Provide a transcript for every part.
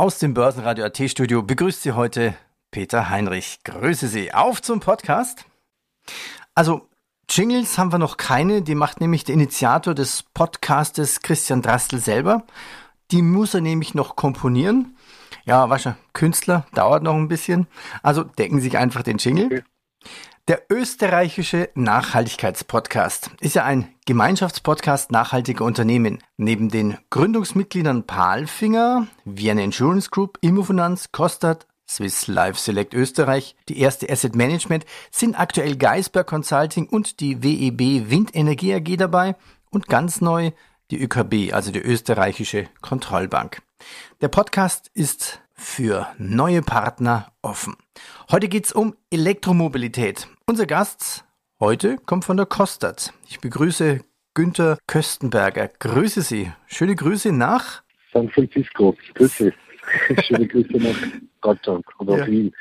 Aus dem Börsenradio AT Studio begrüßt Sie heute Peter Heinrich. Grüße Sie auf zum Podcast. Also, Jingles haben wir noch keine, die macht nämlich der Initiator des Podcastes Christian Drastel selber. Die muss er nämlich noch komponieren. Ja, wasche Künstler, dauert noch ein bisschen. Also decken Sie sich einfach den Jingle. Okay. Der österreichische Nachhaltigkeitspodcast ist ja ein Gemeinschaftspodcast nachhaltiger Unternehmen. Neben den Gründungsmitgliedern Palfinger, Vienna Insurance Group, Immofinanz, Kostat, Swiss Life Select Österreich, die erste Asset Management, sind aktuell Geisberg Consulting und die WEB Windenergie AG dabei und ganz neu die ÖKB, also die österreichische Kontrollbank. Der Podcast ist für neue Partner offen. Heute geht's um Elektromobilität. Unser Gast heute kommt von der Kostat. Ich begrüße Günther Köstenberger. Grüße Sie. Schöne Grüße nach San Francisco. Grüße. Schöne Grüße nach Deutschland oder ja. Wien.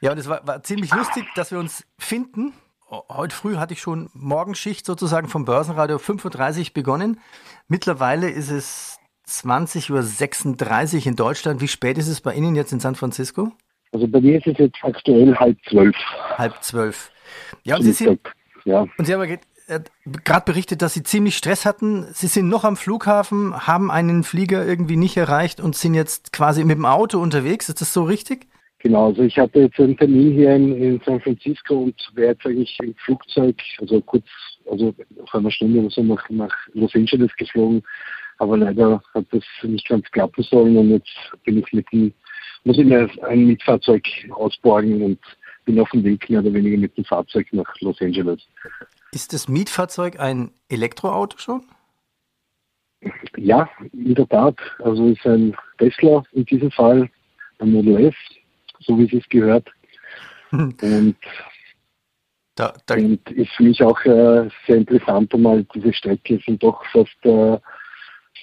Ja, und es war, war ziemlich lustig, dass wir uns finden. Heute früh hatte ich schon Morgenschicht sozusagen vom Börsenradio 35 begonnen. Mittlerweile ist es 20.36 Uhr in Deutschland. Wie spät ist es bei Ihnen jetzt in San Francisco? Also bei mir ist es jetzt aktuell halb zwölf. Halb zwölf. Ja, und Sie, sind, ja. Und Sie haben äh, gerade berichtet, dass Sie ziemlich Stress hatten. Sie sind noch am Flughafen, haben einen Flieger irgendwie nicht erreicht und sind jetzt quasi mit dem Auto unterwegs. Ist das so richtig? Genau, also ich hatte jetzt einen Termin hier in, in San Francisco und wäre jetzt eigentlich im Flugzeug, also kurz, also auf einer Stunde oder so nach, nach Los Angeles geflogen aber leider hat das nicht ganz klappen sollen und jetzt bin ich mit dem, muss ich mir ein Mietfahrzeug ausborgen und bin auf dem Weg mehr oder weniger mit dem Fahrzeug nach Los Angeles. Ist das Mietfahrzeug ein Elektroauto schon? Ja, in der Tat. Also ist ein Tesla in diesem Fall, ein Model S, so wie es sich gehört. und, da, da und ist für mich auch äh, sehr interessant, um mal diese Strecke sind doch fast äh,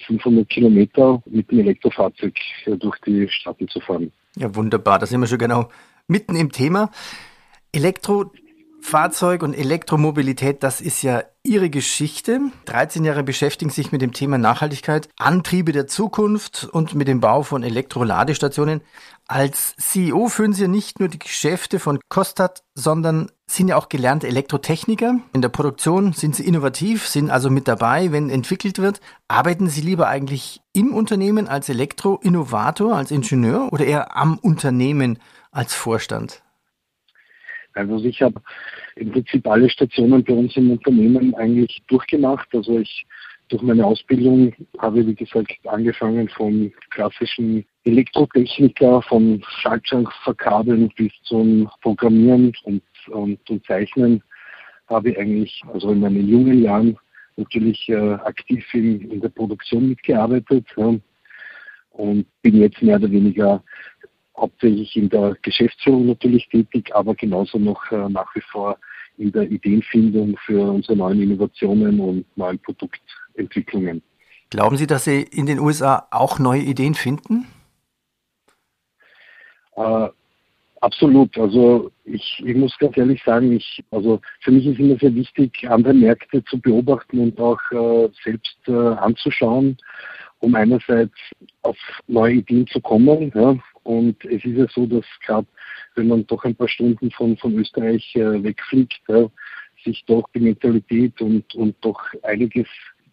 500 Kilometer mit dem Elektrofahrzeug durch die Staaten zu fahren. Ja, wunderbar. Da sind wir schon genau mitten im Thema. Elektrofahrzeug und Elektromobilität, das ist ja Ihre Geschichte. 13 Jahre beschäftigen sich mit dem Thema Nachhaltigkeit, Antriebe der Zukunft und mit dem Bau von Elektroladestationen. Als CEO führen Sie ja nicht nur die Geschäfte von Kostat, sondern sind ja auch gelernte Elektrotechniker. In der Produktion sind Sie innovativ, sind also mit dabei, wenn entwickelt wird. Arbeiten Sie lieber eigentlich im Unternehmen als Elektroinnovator, als Ingenieur oder eher am Unternehmen als Vorstand? Also ich habe im Prinzip alle Stationen bei uns im Unternehmen eigentlich durchgemacht. Also ich durch meine Ausbildung habe wie gesagt, angefangen vom klassischen Elektrotechniker, von Schaltschrank verkabeln bis zum Programmieren und, und, und Zeichnen habe ich eigentlich, also in meinen jungen Jahren natürlich äh, aktiv in, in, der Produktion mitgearbeitet ja, und bin jetzt mehr oder weniger hauptsächlich in der Geschäftsführung natürlich tätig, aber genauso noch äh, nach wie vor in der Ideenfindung für unsere neuen Innovationen und neuen Produktentwicklungen. Glauben Sie, dass Sie in den USA auch neue Ideen finden? Äh, absolut. Also ich, ich, muss ganz ehrlich sagen, ich, also für mich ist immer sehr wichtig, andere Märkte zu beobachten und auch äh, selbst äh, anzuschauen, um einerseits auf neue Ideen zu kommen. Ja. Und es ist ja so, dass gerade wenn man doch ein paar Stunden von, von Österreich äh, wegfliegt, ja, sich doch die Mentalität und, und doch einiges,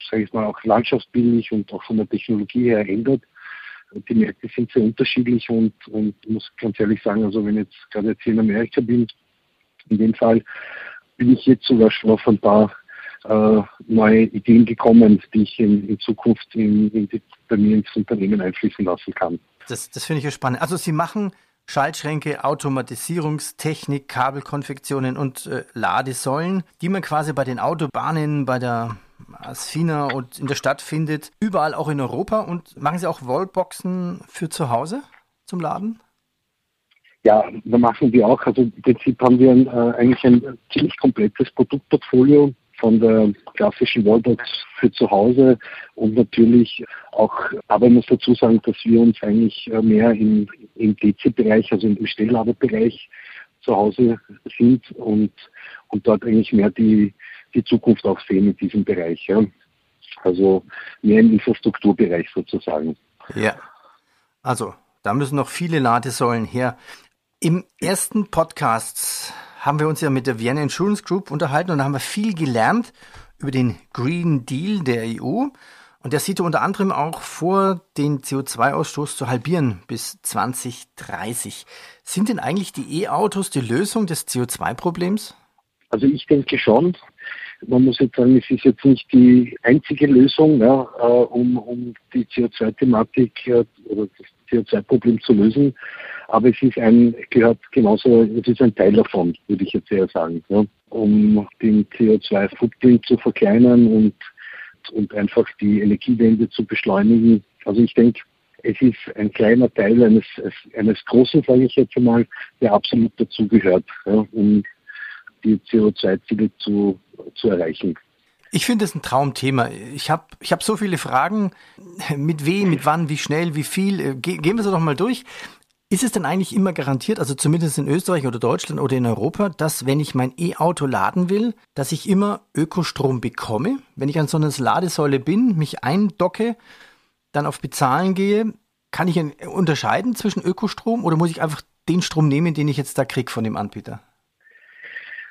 sage ich mal, auch landschaftsbildlich und auch von der Technologie her ändert. Die Märkte sind sehr unterschiedlich und, und muss ganz ehrlich sagen, also wenn ich jetzt gerade jetzt hier in Amerika bin, in dem Fall bin ich jetzt sogar schon auf ein paar äh, neue Ideen gekommen, die ich in, in Zukunft in, in die, bei mir ins Unternehmen einfließen lassen kann. Das, das finde ich ja spannend. Also Sie machen Schaltschränke, Automatisierungstechnik, Kabelkonfektionen und äh, Ladesäulen, die man quasi bei den Autobahnen, bei der Asfina und in der Stadt findet, überall auch in Europa. Und machen Sie auch Wallboxen für zu Hause zum Laden? Ja, da machen wir auch. Also im Prinzip haben wir ein, äh, eigentlich ein ziemlich komplettes Produktportfolio von der klassischen Wallbox für zu Hause und natürlich auch, aber ich muss dazu sagen, dass wir uns eigentlich äh, mehr im, im DC-Bereich, also im Bestellladerbereich zu Hause sind und, und dort eigentlich mehr die, die Zukunft auch sehen in diesem Bereich. Ja. Also mehr im Infrastrukturbereich sozusagen. Ja. Also, da müssen noch viele Ladesäulen her. Im ersten Podcast haben wir uns ja mit der Vienna Insurance Group unterhalten und da haben wir viel gelernt über den Green Deal der EU. Und der sieht unter anderem auch vor, den CO2-Ausstoß zu halbieren bis 2030. Sind denn eigentlich die E-Autos die Lösung des CO2-Problems? Also ich denke schon. Man muss jetzt sagen, es ist jetzt nicht die einzige Lösung, ja, äh, um, um die CO2-Thematik äh, oder das CO2-Problem zu lösen. Aber es ist ein, gehört genauso, es ist ein Teil davon, würde ich jetzt eher sagen, ja, um den CO2-Footprint zu verkleinern und und einfach die Energiewende zu beschleunigen. Also ich denke, es ist ein kleiner Teil eines, eines großen, sage ich jetzt einmal, der absolut dazugehört, ja, um die CO2-Ziele zu, zu erreichen. Ich finde es ein Traumthema. Ich habe ich hab so viele Fragen. Mit wem, mit wann, wie schnell, wie viel. Ge gehen wir sie doch mal durch. Ist es denn eigentlich immer garantiert, also zumindest in Österreich oder Deutschland oder in Europa, dass wenn ich mein E-Auto laden will, dass ich immer Ökostrom bekomme? Wenn ich an so einer Ladesäule bin, mich eindocke, dann auf Bezahlen gehe, kann ich unterscheiden zwischen Ökostrom oder muss ich einfach den Strom nehmen, den ich jetzt da kriege von dem Anbieter?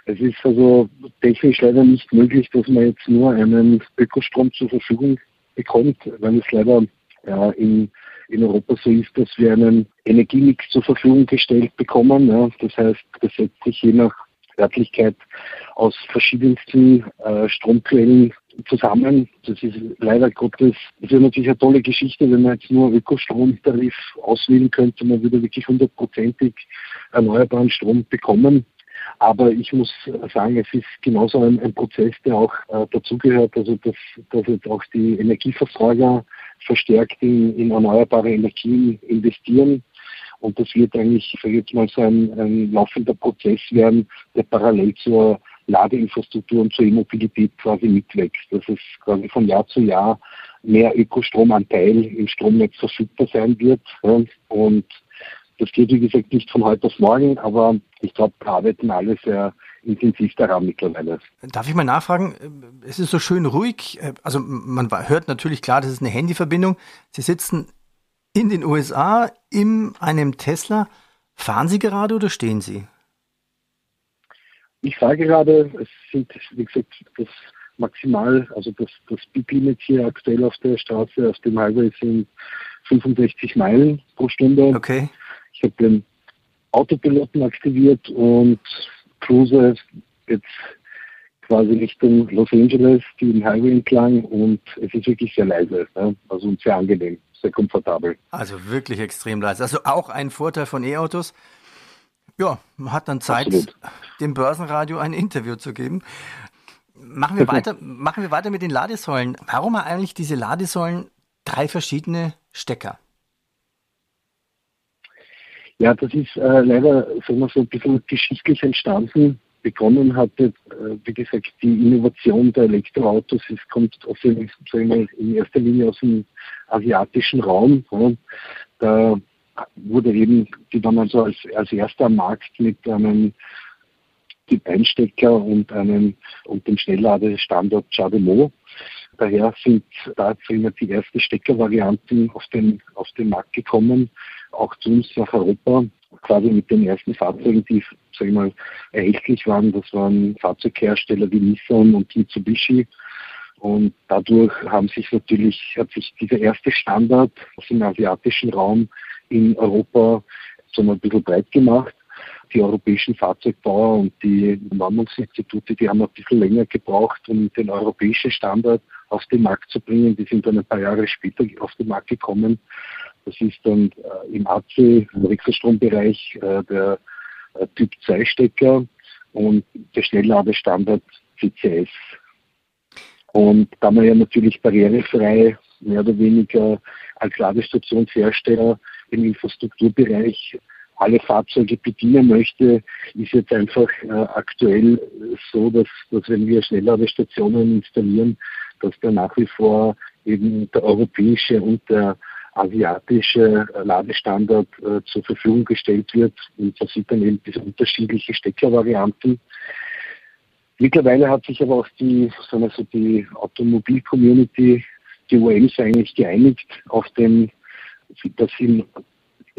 Es ist also technisch leider nicht möglich, dass man jetzt nur einen Ökostrom zur Verfügung bekommt, weil es leider ja, in in Europa so ist, dass wir einen Energiemix zur Verfügung gestellt bekommen. Ja. Das heißt, das setzt sich je nach Örtlichkeit aus verschiedensten äh, Stromquellen zusammen. Das ist leider Gottes, das ist natürlich eine tolle Geschichte, wenn man jetzt nur Ökostromtarif auswählen könnte, man würde wirklich hundertprozentig erneuerbaren Strom bekommen. Aber ich muss sagen, es ist genauso ein, ein Prozess, der auch äh, dazugehört, also dass, dass jetzt auch die Energieversorger verstärkt in, in erneuerbare Energien investieren. Und das wird eigentlich, ich sage jetzt mal, so ein, ein laufender Prozess werden, der parallel zur Ladeinfrastruktur und zur E-Mobilität quasi mitwächst. Dass es quasi von Jahr zu Jahr mehr Ökostromanteil im Stromnetz verfügbar sein wird. Und das geht, wie gesagt, nicht von heute auf morgen, aber ich glaube, wir arbeiten alle sehr intensiv daran mittlerweile. Darf ich mal nachfragen? Es ist so schön ruhig. Also man hört natürlich klar, das ist eine Handyverbindung. Sie sitzen in den USA in einem Tesla. Fahren Sie gerade oder stehen Sie? Ich fahre gerade. Es sind, wie gesagt, das maximal, also das, das Speed-Limit hier aktuell auf der Straße, auf dem Highway sind 65 Meilen pro Stunde. Okay. Ich habe den Autopiloten aktiviert und cruise jetzt quasi Richtung Los Angeles, den Highway entlang und es ist wirklich sehr leise, ja? also sehr angenehm, sehr komfortabel. Also wirklich extrem leise. Also auch ein Vorteil von E-Autos. Ja, man hat dann Zeit, Absolut. dem Börsenradio ein Interview zu geben. Machen wir, weiter, machen wir weiter mit den Ladesäulen. Warum haben eigentlich diese Ladesäulen drei verschiedene Stecker? Ja, das ist äh, leider sagen wir so ein bisschen geschichtlich entstanden. Begonnen hat äh, wie gesagt, die Innovation der Elektroautos. Es kommt wir, in erster Linie aus dem asiatischen Raum. Da wurde eben, die waren also als, als erster Markt mit einem Einstecker und einem und dem Schnellladestandard Chademo. Daher sind da die ersten Steckervarianten auf den, auf den Markt gekommen auch zu uns nach Europa, quasi mit den ersten Fahrzeugen, die sag ich mal, erhältlich waren. Das waren Fahrzeughersteller wie Nissan und Mitsubishi. Und dadurch haben sich natürlich, hat sich dieser erste Standard aus dem asiatischen Raum in Europa so ein bisschen breit gemacht. Die europäischen Fahrzeugbauer und die Normungsinstitute, die haben ein bisschen länger gebraucht, um den europäischen Standard auf den Markt zu bringen. Die sind dann ein paar Jahre später auf den Markt gekommen. Das ist dann äh, im AC, im Wechselstrombereich, äh, der äh, Typ 2 Stecker und der Schnellladestandard CCS. Und da man ja natürlich barrierefrei mehr oder weniger als Ladestationshersteller im Infrastrukturbereich alle Fahrzeuge bedienen möchte, ist jetzt einfach äh, aktuell so, dass, dass wenn wir Schnellladestationen installieren, dass da nach wie vor eben der europäische und der asiatische Ladestandard äh, zur Verfügung gestellt wird. Und da sieht man eben diese unterschiedlichen Steckervarianten. Mittlerweile hat sich aber auch die, sagen die Automobil-Community, die OEMs eigentlich geeinigt auf den dass in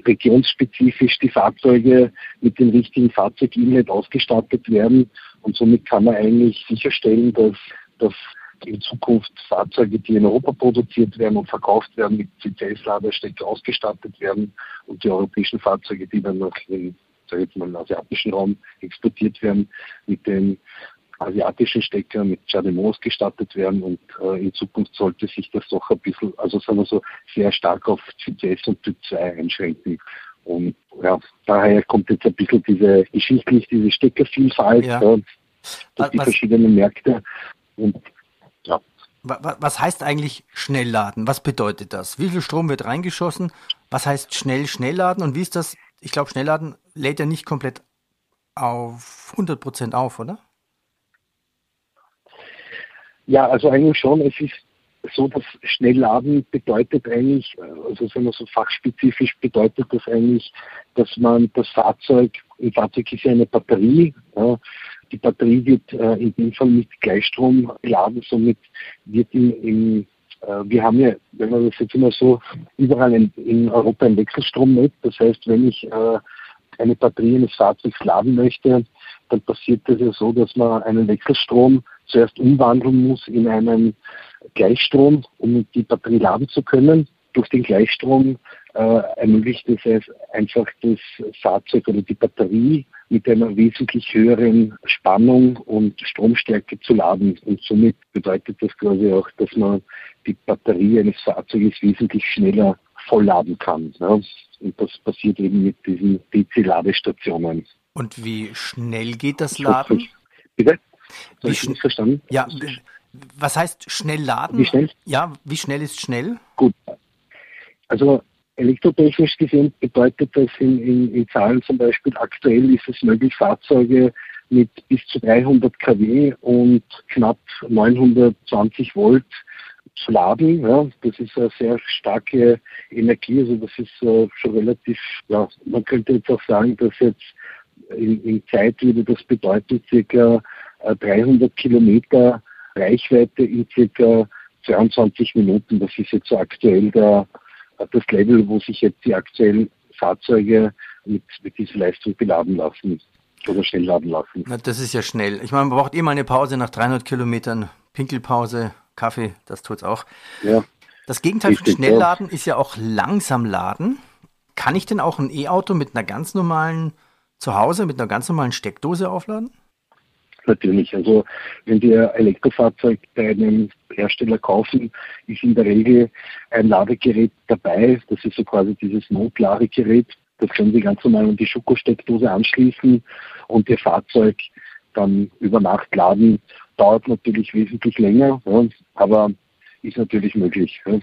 regionspezifisch die Fahrzeuge mit dem richtigen Fahrzeuginhalt ausgestattet werden. Und somit kann man eigentlich sicherstellen, dass, dass in Zukunft Fahrzeuge, die in Europa produziert werden und verkauft werden, mit CCS-Ladestecker ausgestattet werden und die europäischen Fahrzeuge, die dann noch in sage jetzt mal, im asiatischen Raum exportiert werden, mit den asiatischen Stecker mit CHAdeMO ausgestattet werden und äh, in Zukunft sollte sich das doch ein bisschen, also sagen wir so, sehr stark auf CCS und Typ 2 einschränken. Und ja, daher kommt jetzt ein bisschen diese geschichtlich diese Steckervielfalt, ja. äh, durch die verschiedenen Märkte. Und. Was heißt eigentlich Schnellladen? Was bedeutet das? Wie viel Strom wird reingeschossen? Was heißt schnell Schnellladen? Und wie ist das? Ich glaube, Schnellladen lädt ja nicht komplett auf 100 Prozent auf, oder? Ja, also eigentlich schon. Es ist so, dass Schnellladen bedeutet eigentlich, also sagen wir so fachspezifisch bedeutet das eigentlich, dass man das Fahrzeug, im Fahrzeug ist ja eine Batterie, ja, die Batterie wird äh, in dem Fall mit Gleichstrom geladen, somit wird im, im äh, wir haben ja, wenn man das jetzt immer so, überall in, in Europa ein Wechselstromnetz. Das heißt, wenn ich äh, eine Batterie eines Fahrzeugs laden möchte, dann passiert das ja so, dass man einen Wechselstrom zuerst umwandeln muss in einen Gleichstrom, um die Batterie laden zu können. Durch den Gleichstrom ermöglicht es einfach das Fahrzeug oder die Batterie mit einer wesentlich höheren Spannung und Stromstärke zu laden. Und somit bedeutet das quasi auch, dass man die Batterie eines Fahrzeuges wesentlich schneller vollladen kann. Ja. Und das passiert eben mit diesen DC-Ladestationen. Und wie schnell geht das Laden? Bitte? Wie ich nicht verstanden? Ja, was heißt schnell laden? Wie schnell? Ja, wie schnell ist schnell? Gut. Also elektrotechnisch gesehen bedeutet das in, in, in Zahlen zum Beispiel, aktuell ist es möglich, Fahrzeuge mit bis zu 300 kW und knapp 920 Volt zu laden. Ja, das ist eine sehr starke Energie, also das ist äh, schon relativ, ja, man könnte jetzt auch sagen, dass jetzt in, in Zeit würde das bedeuten, circa 300 äh, Kilometer Reichweite in circa 22 Minuten. Das ist jetzt so aktuell der, das Level, wo sich jetzt die aktuellen Fahrzeuge mit, mit dieser Leistung beladen lassen oder schnell laden lassen. Na, das ist ja schnell. Ich meine, man braucht immer eine Pause nach 300 Kilometern. Pinkelpause, Kaffee, das tut's auch. Ja. Das Gegenteil Richtig, von Schnellladen ja. ist ja auch langsam laden. Kann ich denn auch ein E-Auto mit einer ganz normalen zu Hause mit einer ganz normalen Steckdose aufladen? Natürlich. Also wenn wir Elektrofahrzeug bei einem Hersteller kaufen, ist in der Regel ein Ladegerät dabei. Das ist so quasi dieses Notladegerät. Das können Sie ganz normal an die Schokosteckdose anschließen und Ihr Fahrzeug dann über Nacht laden. Dauert natürlich wesentlich länger, ja, aber ist natürlich möglich. Ja.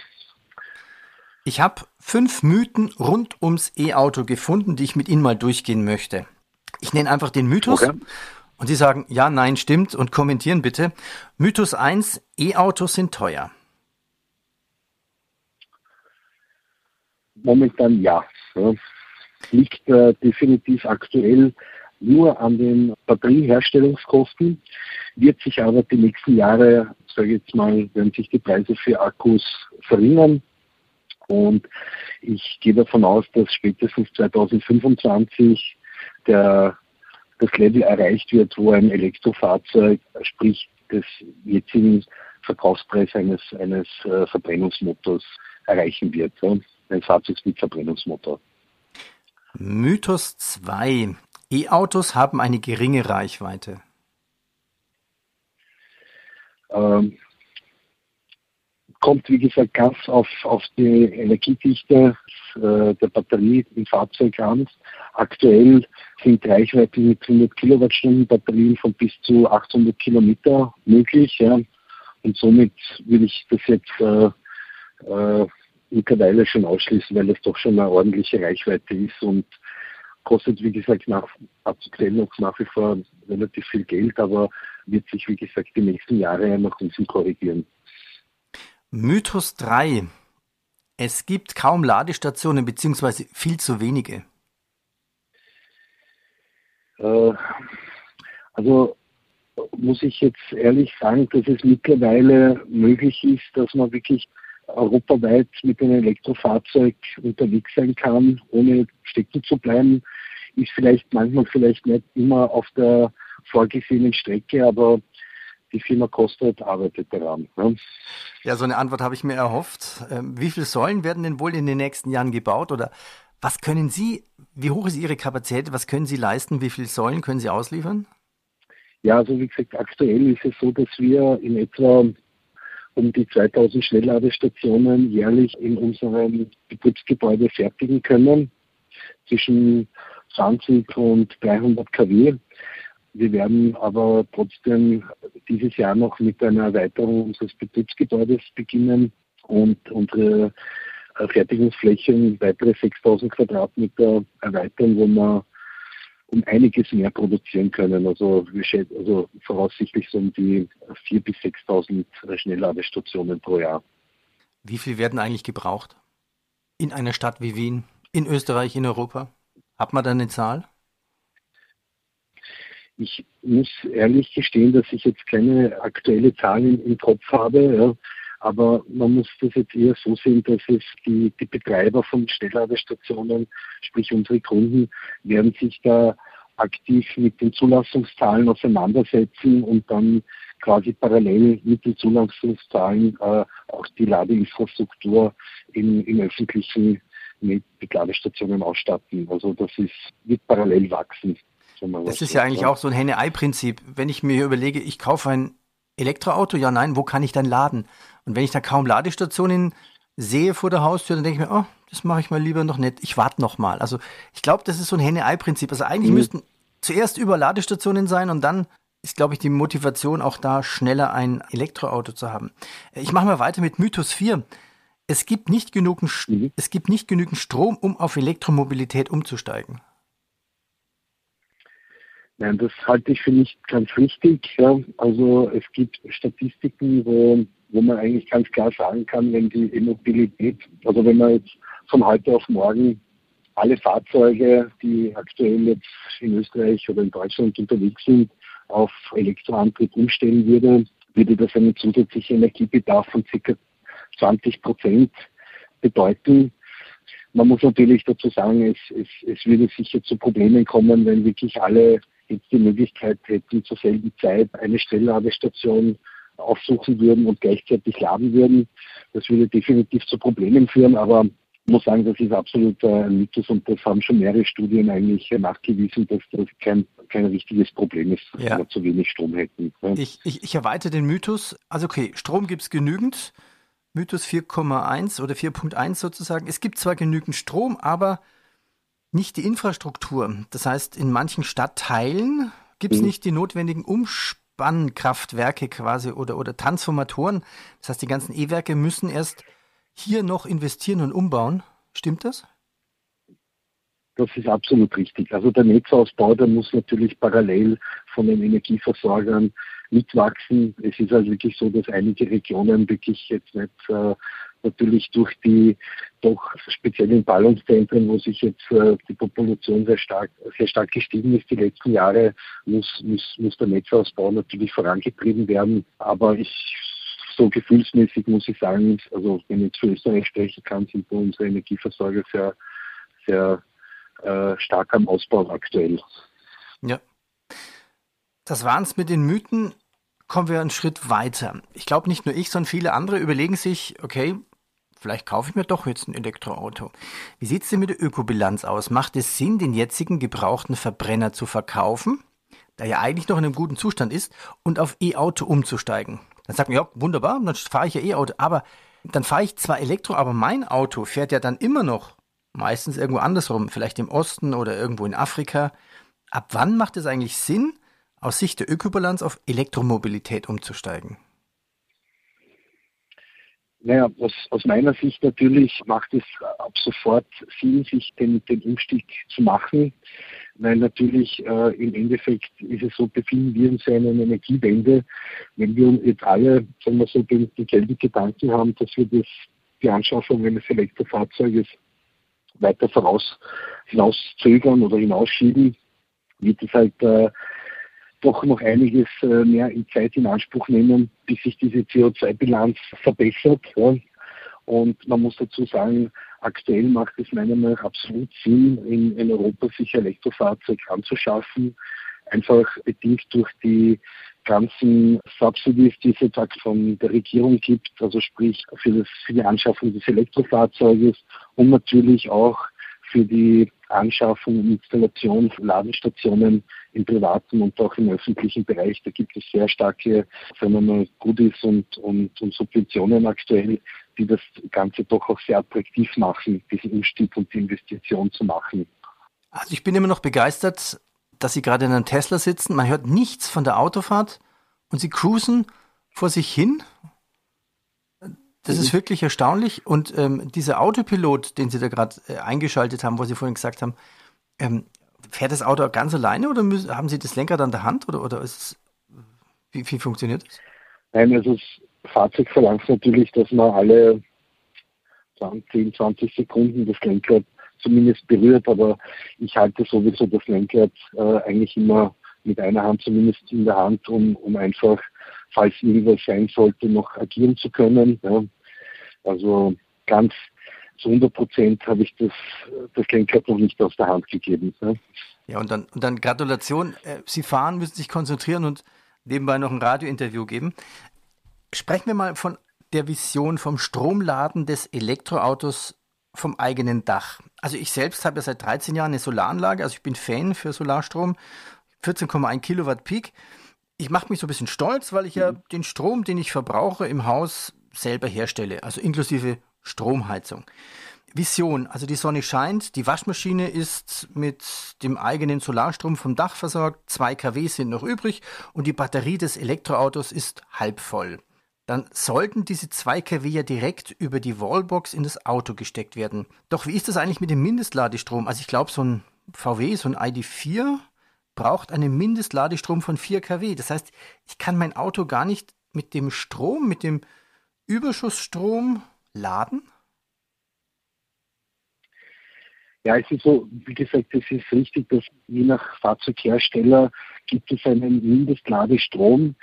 Ich habe fünf Mythen rund ums E-Auto gefunden, die ich mit Ihnen mal durchgehen möchte. Ich nenne einfach den Mythos okay. Und Sie sagen ja, nein, stimmt und kommentieren bitte. Mythos 1, E-Autos sind teuer. Momentan ja. Liegt äh, definitiv aktuell nur an den Batterieherstellungskosten, wird sich aber die nächsten Jahre, sage ich jetzt mal, werden sich die Preise für Akkus verringern. Und ich gehe davon aus, dass spätestens 2025 der, das Level erreicht wird, wo ein Elektrofahrzeug, sprich des jetzigen Verkaufspreis eines, eines äh, Verbrennungsmotors erreichen wird. Ja? Ein Fahrzeug mit Verbrennungsmotor. Mythos 2. E-Autos haben eine geringe Reichweite. Ähm, kommt, wie gesagt, ganz auf, auf die Energiedichte äh, der Batterie im Fahrzeug an. Aktuell sind Reichweiten mit 100 Kilowattstunden Batterien von bis zu 800 Kilometer möglich. Ja. Und somit würde ich das jetzt äh, äh, mittlerweile schon ausschließen, weil das doch schon eine ordentliche Reichweite ist und kostet, wie gesagt, nach, aktuell noch nach wie vor relativ viel Geld, aber wird sich, wie gesagt, die nächsten Jahre nach unten korrigieren. Mythos 3. Es gibt kaum Ladestationen beziehungsweise viel zu wenige. Äh, also muss ich jetzt ehrlich sagen, dass es mittlerweile möglich ist, dass man wirklich europaweit mit einem Elektrofahrzeug unterwegs sein kann, ohne stecken zu bleiben, ist vielleicht manchmal vielleicht nicht immer auf der vorgesehenen Strecke, aber die Firma Kostet arbeitet daran. Ne? Ja, so eine Antwort habe ich mir erhofft. Ähm, wie viele Säulen werden denn wohl in den nächsten Jahren gebaut oder was können Sie, wie hoch ist Ihre Kapazität, was können Sie leisten, wie viele Säulen können Sie ausliefern? Ja, also wie gesagt, aktuell ist es so, dass wir in etwa um die 2000 Schnellladestationen jährlich in unserem Betriebsgebäude fertigen können, zwischen 20 und 300 kW. Wir werden aber trotzdem dieses Jahr noch mit einer Erweiterung unseres Betriebsgebäudes beginnen und unsere Fertigungsflächen weitere 6000 Quadratmeter erweitern, wo wir um einiges mehr produzieren können. Also, also voraussichtlich so um die 4.000 bis 6.000 Schnellladestationen pro Jahr. Wie viel werden eigentlich gebraucht? In einer Stadt wie Wien, in Österreich, in Europa? Hat man da eine Zahl? Ich muss ehrlich gestehen, dass ich jetzt keine aktuelle Zahlen im Kopf habe. Ja. Aber man muss das jetzt eher so sehen, dass es die, die Betreiber von Schnellladestationen, sprich unsere Kunden, werden sich da aktiv mit den Zulassungszahlen auseinandersetzen und dann quasi parallel mit den Zulassungszahlen äh, auch die Ladeinfrastruktur in, im öffentlichen mit, mit Ladestationen ausstatten. Also das ist, wird parallel wachsen. Das ist ja eigentlich auch so ein Henne-Ei-Prinzip. Wenn ich mir überlege, ich kaufe ein Elektroauto, ja, nein, wo kann ich dann laden? Und wenn ich da kaum Ladestationen sehe vor der Haustür, dann denke ich mir, oh, das mache ich mal lieber noch nicht. Ich warte noch mal. Also ich glaube, das ist so ein Henne-Ei-Prinzip. Also eigentlich mhm. müssten zuerst über Ladestationen sein und dann ist, glaube ich, die Motivation auch da, schneller ein Elektroauto zu haben. Ich mache mal weiter mit Mythos 4. Es gibt nicht genug, mhm. es gibt nicht genügend Strom, um auf Elektromobilität umzusteigen. Nein, das halte ich für nicht ganz richtig. Ja. Also es gibt Statistiken, wo, wo man eigentlich ganz klar sagen kann, wenn die E-Mobilität, also wenn man jetzt von heute auf morgen alle Fahrzeuge, die aktuell jetzt in Österreich oder in Deutschland unterwegs sind, auf Elektroantrieb umstellen würde, würde das einen zusätzlichen Energiebedarf von ca. 20 Prozent bedeuten. Man muss natürlich dazu sagen, es, es, es würde sicher zu Problemen kommen, wenn wirklich alle jetzt die Möglichkeit hätten, zur selben Zeit eine Stellladestation aufsuchen würden und gleichzeitig laden würden. Das würde definitiv zu Problemen führen, aber ich muss sagen, das ist absolut ein Mythos und das haben schon mehrere Studien eigentlich nachgewiesen, dass das kein, kein richtiges Problem ist, dass ja. wir zu wenig Strom hätten. Ich, ich, ich erweitere den Mythos. Also okay, Strom gibt es genügend. Mythos 4,1 oder 4.1 sozusagen. Es gibt zwar genügend Strom, aber nicht die Infrastruktur. Das heißt, in manchen Stadtteilen gibt es mhm. nicht die notwendigen Umspannkraftwerke quasi oder, oder Transformatoren. Das heißt, die ganzen E-Werke müssen erst hier noch investieren und umbauen. Stimmt das? Das ist absolut richtig. Also der Netzausbau, der muss natürlich parallel von den Energieversorgern mitwachsen. Es ist halt wirklich so, dass einige Regionen wirklich jetzt nicht äh, natürlich durch die doch speziellen Ballungszentren, wo sich jetzt äh, die Population sehr stark, sehr stark gestiegen ist die letzten Jahre, muss, muss, muss der Netzausbau natürlich vorangetrieben werden. Aber ich so gefühlsmäßig muss ich sagen, also wenn ich jetzt für Österreich sprechen kann, sind unsere Energieversorger sehr, sehr äh, stark am Ausbau aktuell. Ja. Das waren es mit den Mythen. Kommen wir einen Schritt weiter. Ich glaube, nicht nur ich, sondern viele andere überlegen sich, okay, vielleicht kaufe ich mir doch jetzt ein Elektroauto. Wie sieht es denn mit der Ökobilanz aus? Macht es Sinn, den jetzigen gebrauchten Verbrenner zu verkaufen, der ja eigentlich noch in einem guten Zustand ist, und auf E-Auto umzusteigen? Dann sagt man, ja, wunderbar, dann fahre ich ja E-Auto. Aber dann fahre ich zwar Elektro, aber mein Auto fährt ja dann immer noch meistens irgendwo andersrum, vielleicht im Osten oder irgendwo in Afrika. Ab wann macht es eigentlich Sinn, aus Sicht der Ökobilanz auf Elektromobilität umzusteigen? Naja, aus, aus meiner Sicht natürlich macht es ab sofort Sinn, sich den, den Umstieg zu machen, weil natürlich äh, im Endeffekt ist es so, befinden wir uns in einer Energiewende. Wenn wir jetzt alle, sagen wir so, den, denselben Gedanken haben, dass wir das, die Anschaffung eines Elektrofahrzeuges weiter voraus hinauszögern oder hinausschieben, wird es halt äh, doch noch einiges äh, mehr in Zeit in Anspruch nehmen, bis sich diese CO2-Bilanz verbessert. Und man muss dazu sagen, aktuell macht es meiner Meinung nach absolut Sinn, in, in Europa sich Elektrofahrzeug anzuschaffen, einfach bedingt durch die ganzen Subsidies, die es jetzt von der Regierung gibt, also sprich für, das, für die Anschaffung des Elektrofahrzeuges und natürlich auch für die Anschaffung und Installation von Ladestationen im privaten und auch im öffentlichen Bereich. Da gibt es sehr starke, sagen wir mal, Goodies und, und, und Subventionen aktuell, die das Ganze doch auch sehr attraktiv machen, diesen Umstieg und die Investition zu machen. Also ich bin immer noch begeistert, dass Sie gerade in einem Tesla sitzen. Man hört nichts von der Autofahrt und Sie cruisen vor sich hin. Das ist mhm. wirklich erstaunlich. Und ähm, dieser Autopilot, den Sie da gerade äh, eingeschaltet haben, wo Sie vorhin gesagt haben, ähm, fährt das Auto ganz alleine oder müssen, haben Sie das Lenkrad an der Hand oder, oder ist, wie, wie funktioniert das? Nein, also das Fahrzeug verlangt natürlich, dass man alle 10, 20 Sekunden das Lenkrad zumindest berührt, aber ich halte sowieso das Lenkrad äh, eigentlich immer mit einer Hand zumindest in der Hand, um, um einfach, falls irgendwas sein sollte, noch agieren zu können. Ja. Also ganz zu 100 Prozent habe ich das, das Lenkrad noch nicht aus der Hand gegeben. Ja, ja und, dann, und dann Gratulation. Äh, Sie fahren, müssen sich konzentrieren und nebenbei noch ein Radiointerview geben. Sprechen wir mal von der Vision vom Stromladen des Elektroautos vom eigenen Dach. Also ich selbst habe ja seit 13 Jahren eine Solaranlage, also ich bin Fan für Solarstrom, 14,1 Kilowatt Peak. Ich mache mich so ein bisschen stolz, weil ich ja mhm. den Strom, den ich verbrauche im Haus, selber herstelle, also inklusive Stromheizung. Vision, also die Sonne scheint, die Waschmaschine ist mit dem eigenen Solarstrom vom Dach versorgt, 2 kW sind noch übrig und die Batterie des Elektroautos ist halb voll dann sollten diese 2 kW ja direkt über die Wallbox in das Auto gesteckt werden. Doch wie ist das eigentlich mit dem Mindestladestrom? Also ich glaube, so ein VW, so ein ID4 braucht einen Mindestladestrom von 4 kW. Das heißt, ich kann mein Auto gar nicht mit dem Strom, mit dem Überschussstrom laden? Ja, es ist so, wie gesagt, es ist richtig, dass je nach Fahrzeughersteller gibt es einen Mindestladestrom.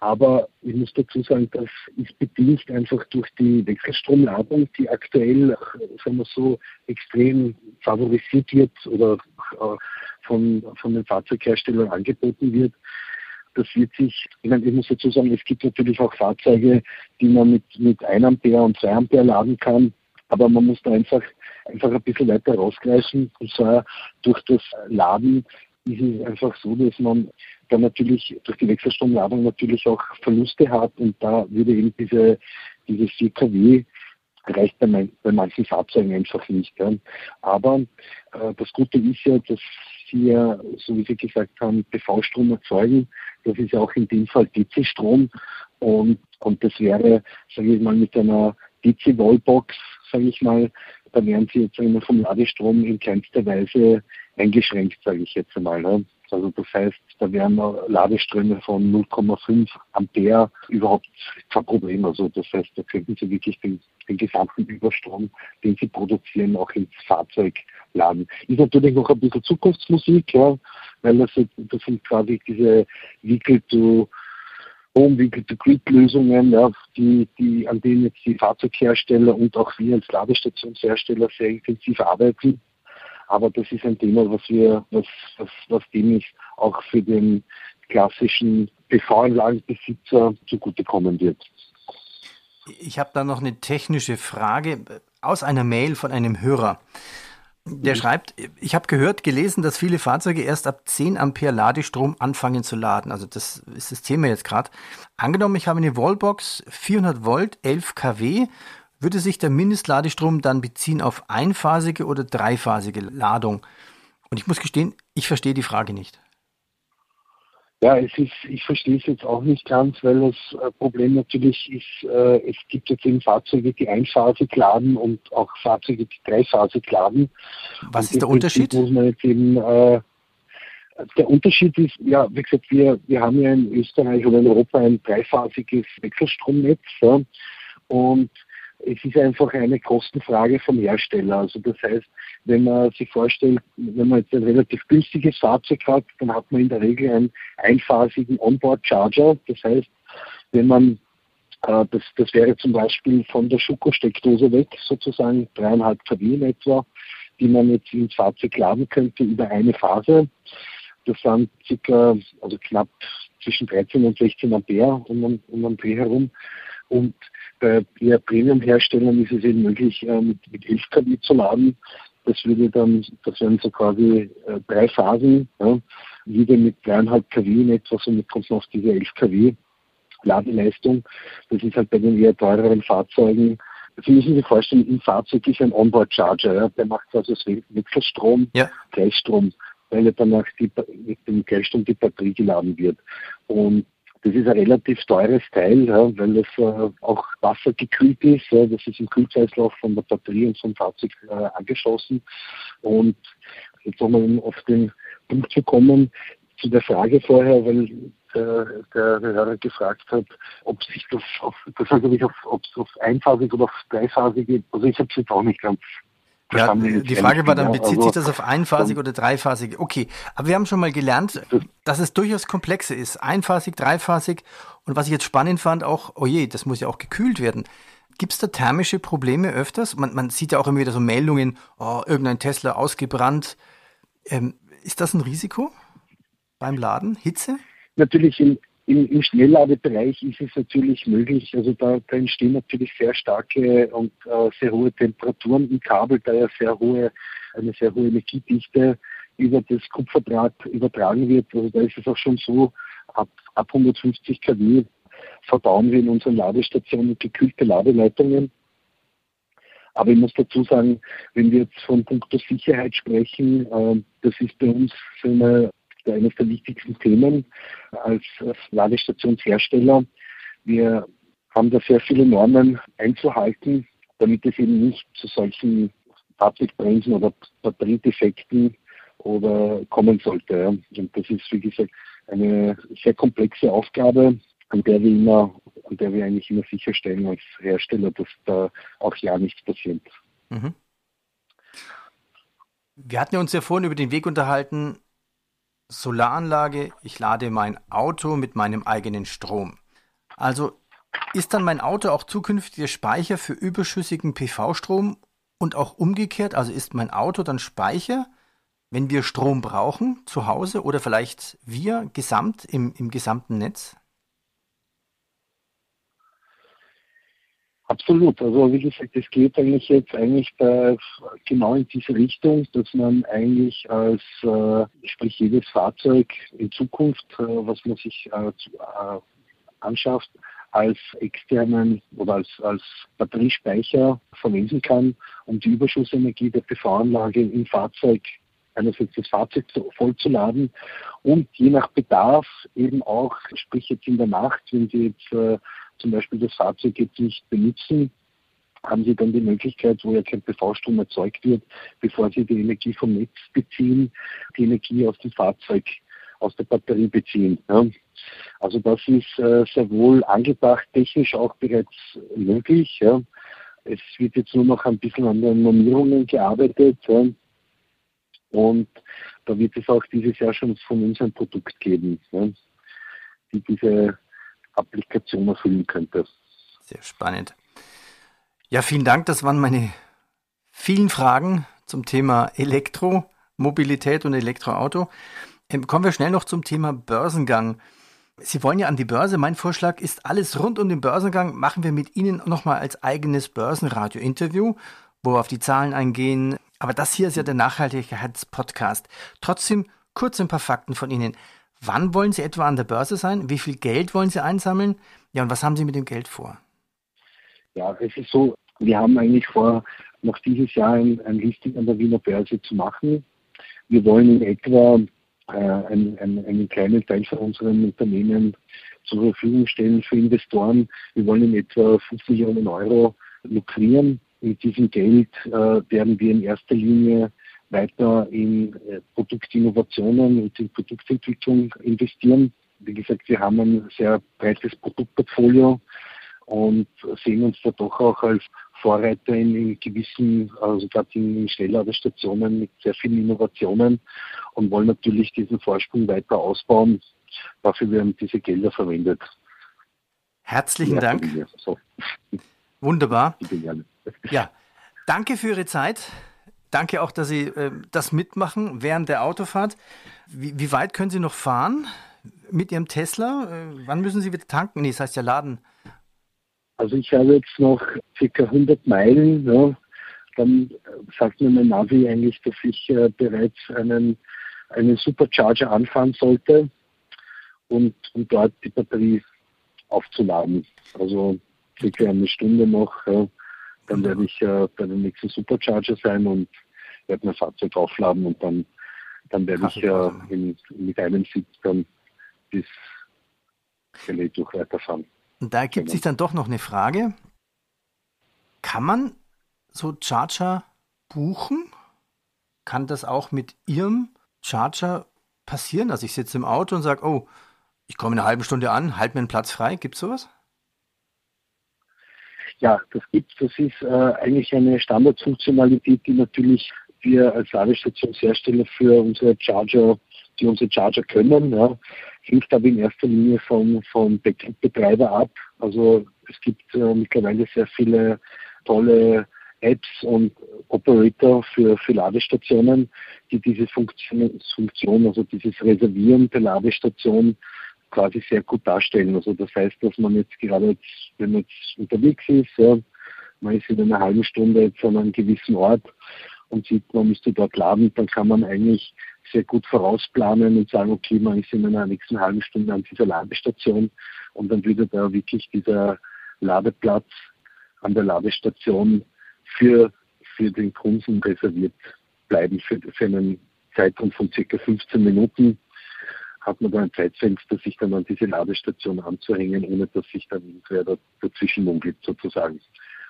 Aber ich muss dazu sagen, das ist bedingt einfach durch die Wechselstromladung, die aktuell, sagen wir so, extrem favorisiert wird oder äh, von, von den Fahrzeugherstellern angeboten wird. Das wird sich, ich, meine, ich muss dazu sagen, es gibt natürlich auch Fahrzeuge, die man mit, mit 1 Ampere und 2 Ampere laden kann. Aber man muss da einfach, einfach ein bisschen weiter rausgreifen. Und zwar durch das Laden ist es einfach so, dass man dann natürlich durch die Wechselstromladung natürlich auch Verluste hat und da würde eben diese, diese 4 kW reicht bei, mein, bei manchen Fahrzeugen einfach nicht. Ja. Aber äh, das Gute ist ja, dass sie ja, so wie Sie gesagt haben, PV-Strom erzeugen. Das ist ja auch in dem Fall DC-Strom und, und das wäre, sage ich mal, mit einer DC-Wallbox, sage ich mal, da wären Sie jetzt immer vom Ladestrom in kleinster Weise eingeschränkt, sage ich jetzt einmal. Ne? Also das heißt, da wären Ladeströme von 0,5 Ampere überhaupt kein Problem. Also das heißt, da könnten Sie wirklich den, den gesamten Überstrom, den Sie produzieren, auch ins Fahrzeug laden. Ist natürlich noch ein bisschen Zukunftsmusik, ja, weil das, das sind quasi diese Vehicle to Home Vehicle to Grid Lösungen, ja, die, die, an denen jetzt die Fahrzeughersteller und auch wir als Ladestationshersteller sehr intensiv arbeiten. Aber das ist ein Thema, was wir, was, was, was dem ist auch für den klassischen PV-Anlagenbesitzer zugutekommen wird. Ich habe da noch eine technische Frage aus einer Mail von einem Hörer. Der mhm. schreibt, ich habe gehört, gelesen, dass viele Fahrzeuge erst ab 10 Ampere Ladestrom anfangen zu laden. Also das ist das Thema jetzt gerade. Angenommen, ich habe eine Wallbox 400 Volt, 11 kW würde sich der Mindestladestrom dann beziehen auf einphasige oder dreiphasige Ladung? Und ich muss gestehen, ich verstehe die Frage nicht. Ja, es ist, ich verstehe es jetzt auch nicht ganz, weil das äh, Problem natürlich ist, äh, es gibt jetzt eben Fahrzeuge, die einphasig laden und auch Fahrzeuge, die dreiphasig laden. Was und ist der Unterschied? Muss man jetzt eben, äh, der Unterschied ist, ja, wie gesagt, wir, wir haben ja in Österreich oder in Europa ein dreiphasiges Wechselstromnetz. Ja, und es ist einfach eine Kostenfrage vom Hersteller. Also das heißt, wenn man sich vorstellt, wenn man jetzt ein relativ günstiges Fahrzeug hat, dann hat man in der Regel einen einphasigen Onboard-Charger. Das heißt, wenn man Äh, das, das wäre zum Beispiel von der Schuko-Steckdose weg, sozusagen dreieinhalb kW in etwa, die man jetzt ins Fahrzeug laden könnte über eine Phase. Das sind circa, also knapp zwischen 13 und 16 Ampere um, um den Dreh herum. Und bei eher Premium-Herstellern ist es eben möglich, äh, mit 11 kW zu laden. Das würde dann, das wären so quasi äh, drei Phasen, ja, wieder mit dreieinhalb kW in etwa, somit kommt noch diese 11 kW Ladeleistung. Das ist halt bei den eher teureren Fahrzeugen. Sie müssen sich vorstellen, im Fahrzeug ist ein Onboard-Charger, ja, der macht also das Wechselstrom, ja. Gleichstrom, weil er danach die, mit dem Gleichstrom die Batterie geladen wird. Und das ist ein relativ teures Teil, ja, weil es äh, auch wassergekühlt ist. Ja, das ist im Kühlkreislauf von der Batterie und vom Fahrzeug äh, angeschlossen. Und jetzt um auf den Punkt zu kommen, zu der Frage vorher, weil der, der Hörer gefragt hat, ob sich das auf, das heißt, ob ob es auf einphasig oder auf dreiphasig geht. Also ich habe es jetzt auch nicht ganz ja, die Frage war dann, bezieht sich das auf einphasig oder dreiphasig? Okay, aber wir haben schon mal gelernt, dass es durchaus komplexer ist. Einphasig, dreiphasig. Und was ich jetzt spannend fand, auch, oh je, das muss ja auch gekühlt werden. Gibt es da thermische Probleme öfters? Man, man, sieht ja auch immer wieder so Meldungen, oh, irgendein Tesla ausgebrannt. Ähm, ist das ein Risiko beim Laden? Hitze? Natürlich im, im Schnellladebereich ist es natürlich möglich, also da, da entstehen natürlich sehr starke und äh, sehr hohe Temperaturen im Kabel, da ja sehr hohe, eine sehr hohe Energiedichte über das Kupferdraht übertragen wird. Also da ist es auch schon so, ab, ab 150 kW verbauen wir in unseren Ladestationen gekühlte Ladeleitungen. Aber ich muss dazu sagen, wenn wir jetzt von Punkto Sicherheit sprechen, äh, das ist bei uns so eine eines der wichtigsten Themen als, Ladestationshersteller. Wir haben da sehr viele Normen einzuhalten, damit es eben nicht zu solchen Fahrzeugbremsen oder Batteriedefekten oder kommen sollte. Und das ist, wie gesagt, eine sehr komplexe Aufgabe, an der wir immer, an der wir eigentlich immer sicherstellen als Hersteller, dass da auch ja nichts passiert. Mhm. Wir hatten uns ja vorhin über den Weg unterhalten, Solaranlage, ich lade mein Auto mit meinem eigenen Strom. Also ist dann mein Auto auch zukünftig der Speicher für überschüssigen PV-Strom und auch umgekehrt? Also ist mein Auto dann Speicher, wenn wir Strom brauchen zu Hause oder vielleicht wir gesamt im, im gesamten Netz? Absolut. Also wie gesagt, es geht eigentlich jetzt eigentlich bei, genau in diese Richtung, dass man eigentlich als, äh, sprich jedes Fahrzeug in Zukunft, äh, was man sich äh, zu, äh, anschafft, als externen oder als, als Batteriespeicher verwenden kann, um die Überschussenergie der PV-Anlage im Fahrzeug einerseits das Fahrzeug vollzuladen und je nach Bedarf eben auch, sprich jetzt in der Nacht, wenn Sie jetzt äh, zum Beispiel das Fahrzeug jetzt nicht benutzen, haben Sie dann die Möglichkeit, wo ja kein PV-Strom erzeugt wird, bevor Sie die Energie vom Netz beziehen, die Energie aus dem Fahrzeug, aus der Batterie beziehen. Ja. Also das ist äh, sehr wohl angebracht, technisch auch bereits möglich. Ja. Es wird jetzt nur noch ein bisschen an den Normierungen gearbeitet. Ja. Und da wird es auch dieses Jahr schon von uns ein Produkt geben, die diese Applikation erfüllen könnte. Sehr spannend. Ja, vielen Dank. Das waren meine vielen Fragen zum Thema Elektromobilität und Elektroauto. Ähm, kommen wir schnell noch zum Thema Börsengang. Sie wollen ja an die Börse. Mein Vorschlag ist, alles rund um den Börsengang machen wir mit Ihnen nochmal als eigenes Börsenradio-Interview, wo wir auf die Zahlen eingehen. Aber das hier ist ja der Nachhaltigkeitspodcast. Trotzdem kurz ein paar Fakten von Ihnen. Wann wollen Sie etwa an der Börse sein? Wie viel Geld wollen Sie einsammeln? Ja, und was haben Sie mit dem Geld vor? Ja, es ist so, wir haben eigentlich vor, noch dieses Jahr ein, ein Listing an der Wiener Börse zu machen. Wir wollen in etwa äh, einen, einen, einen kleinen Teil von unseren Unternehmen zur Verfügung stellen für Investoren. Wir wollen in etwa 5 Millionen Euro lukrieren. Mit diesem Geld äh, werden wir in erster Linie weiter in äh, Produktinnovationen und in Produktentwicklung investieren. Wie gesagt, wir haben ein sehr breites Produktportfolio und sehen uns da doch auch als Vorreiter in, in gewissen, also gerade in Schnellladestationen mit sehr vielen Innovationen und wollen natürlich diesen Vorsprung weiter ausbauen. Dafür werden diese Gelder verwendet. Herzlichen ja, Dank. So. Wunderbar. Ja, danke für Ihre Zeit. Danke auch, dass Sie äh, das mitmachen während der Autofahrt. Wie, wie, weit können Sie noch fahren mit Ihrem Tesla? Äh, wann müssen Sie wieder tanken? Nee, das heißt ja laden. Also ich habe jetzt noch ca. 100 Meilen. Ja. Dann sagt mir mein Navi eigentlich, dass ich äh, bereits einen, einen Supercharger anfahren sollte und, und dort die Batterie aufzuladen. Also circa eine Stunde noch, ja, dann werde ich äh, bei dem nächsten Supercharger sein und werde mein Fahrzeug aufladen und dann, dann werde ich äh, in, mit einem Sitz dann bis durch weiterfahren. Und da ergibt genau. sich dann doch noch eine Frage. Kann man so Charger buchen? Kann das auch mit Ihrem Charger passieren? Also ich sitze im Auto und sage, oh, ich komme in einer halben Stunde an, halt mir einen Platz frei. Gibt es sowas? Ja, das gibt es. Das ist äh, eigentlich eine Standardfunktionalität, die natürlich wir als Ladestationshersteller für unsere Charger, die unsere Charger können, ja, hängt aber in erster Linie vom, vom Backend-Betreiber ab. Also es gibt äh, mittlerweile sehr viele tolle Apps und Operator für, für Ladestationen, die diese Funktion, Funktion, also dieses Reservieren der Ladestation quasi sehr gut darstellen. Also das heißt, dass man jetzt gerade jetzt, wenn man jetzt unterwegs ist, ja, man ist in einer halben Stunde jetzt an einem gewissen Ort und sieht, man müsste dort laden, dann kann man eigentlich sehr gut vorausplanen und sagen, okay, man ist in einer nächsten halben Stunde an dieser Ladestation und dann würde da wirklich dieser Ladeplatz an der Ladestation für, für den Kunden reserviert bleiben für, für einen Zeitraum von circa 15 Minuten hat man da ein Zeitfenster, sich dann an diese Ladestation anzuhängen, ohne dass sich dann irgendwer dazwischen munkelt sozusagen.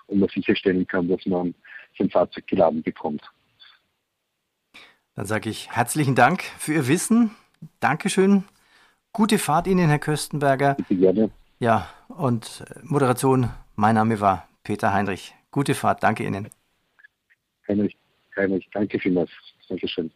Und man sicherstellen kann, dass man sein Fahrzeug geladen bekommt. Dann sage ich herzlichen Dank für Ihr Wissen. Dankeschön. Gute Fahrt Ihnen, Herr Köstenberger. Bitte gerne. Ja, und Moderation, mein Name war Peter Heinrich. Gute Fahrt, danke Ihnen. Heinrich, Heinrich, danke vielmals. Dankeschön.